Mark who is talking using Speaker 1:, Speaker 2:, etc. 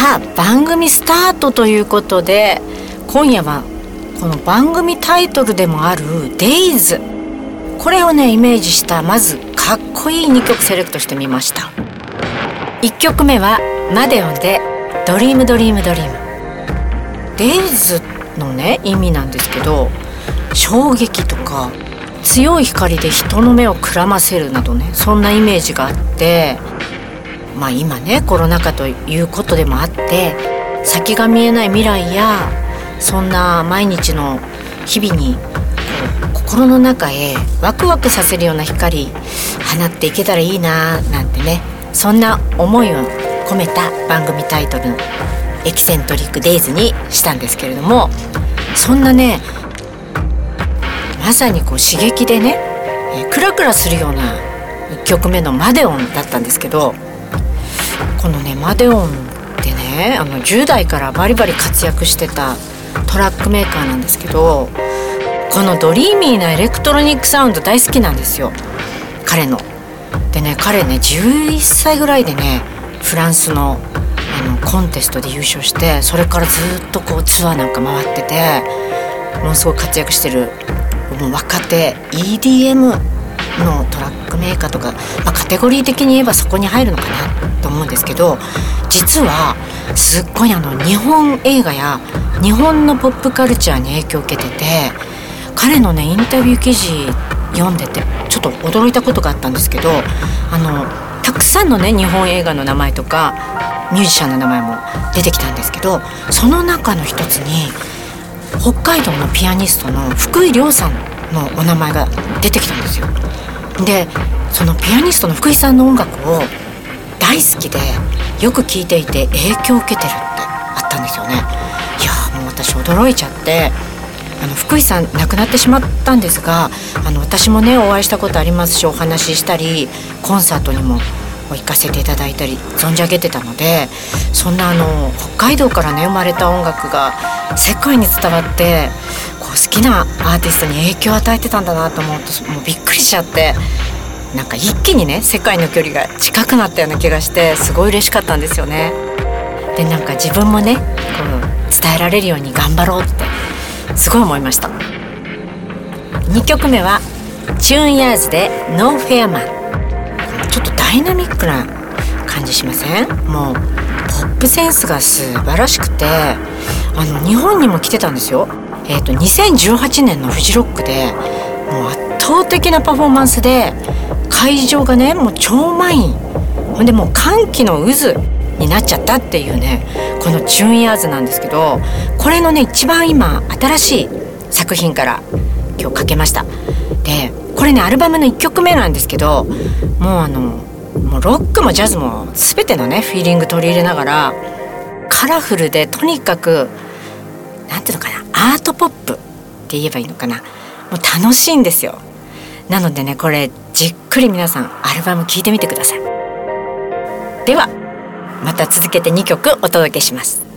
Speaker 1: さあ番組スタートということで今夜はこの番組タイトルでもある「Days」これをねイメージしたまずかっこいい2曲セレクトしてみました。1曲目は Madeon で「Dream Dream Dream」Daze のね意味なんですけど衝撃とか強い光で人の目をくらませるなどねそんなイメージがあってまあ今ねコロナ禍ということでもあって先が見えない未来やそんな毎日の日々に心の中へワクワクさせるような光放っていけたらいいななんてねそんな思いを込めた番組タイトル「エキセントリック・デイズ」にしたんですけれどもそんなねまさにこう刺激でね、クラクラするような1曲目の「マデオン」だったんですけどこのねマデオンってねあの10代からバリバリ活躍してたトラックメーカーなんですけどこのドリーミーなエレクトロニックサウンド大好きなんですよ彼の。でね彼ね11歳ぐらいでねフランスのあのコンテストで優勝してそれからずっとこうツアーなんか回っててものすごい活躍してるもう若手 EDM のトラックメーカーとか、まあ、カテゴリー的に言えばそこに入るのかなと思うんですけど実はすっごいあの日本映画や日本のポップカルチャーに影響を受けてて彼のねインタビュー記事読んでてちょっと驚いたことがあったんですけどあのたくさんのね日本映画の名前とかミュージシャンの名前も出てきたんですけどその中の一つに北海道のピアニストの福井亮さんのお名前が出てきたんですよ。でそのピアニストの福井さんの音楽を大好きでよく聴いていて影響を受けてるってあったんですよね。いやもう私驚いちゃってあの福井さん亡くなってしまったんですがあの私もねお会いしたことありますしお話ししたりコンサートにも行かせていただいたり存じ上げてたのでそんなあの北海道からね生まれた音楽が世界に伝わって好きなアーティストに影響を与えてたんだなと思うともうびっくりしちゃって。なんか一気にね世界の距離が近くなったような気がしてすごい嬉しかったんですよね。でなんか自分もねこう伝えられるように頑張ろうってすごい思いました。2曲目はチューンヤーズで「 Nowhere, Man」ちょっとダイナミックな感じしません？もうポップセンスが素晴らしくてあの日本にも来てたんですよ。えっ、ー、と2018年のフジロックでもう圧倒的なパフォーマンスで会場がねもう超満員。ほんでもう歓喜の渦になっちゃったっていうねこの「チューンヤーズ」なんですけどこれのね一番今新しい作品から今日かけました。でこれねアルバムの1曲目なんですけどもうあのもうロックもジャズも全てのねフィーリング取り入れながらカラフルでとにかく何ていうのかなアートポップって言えばいいのかな。もう楽しいんですよ。なのでねこれじっくり皆さんアルバム聴いてみてください。ではまた続けて2曲お届けします。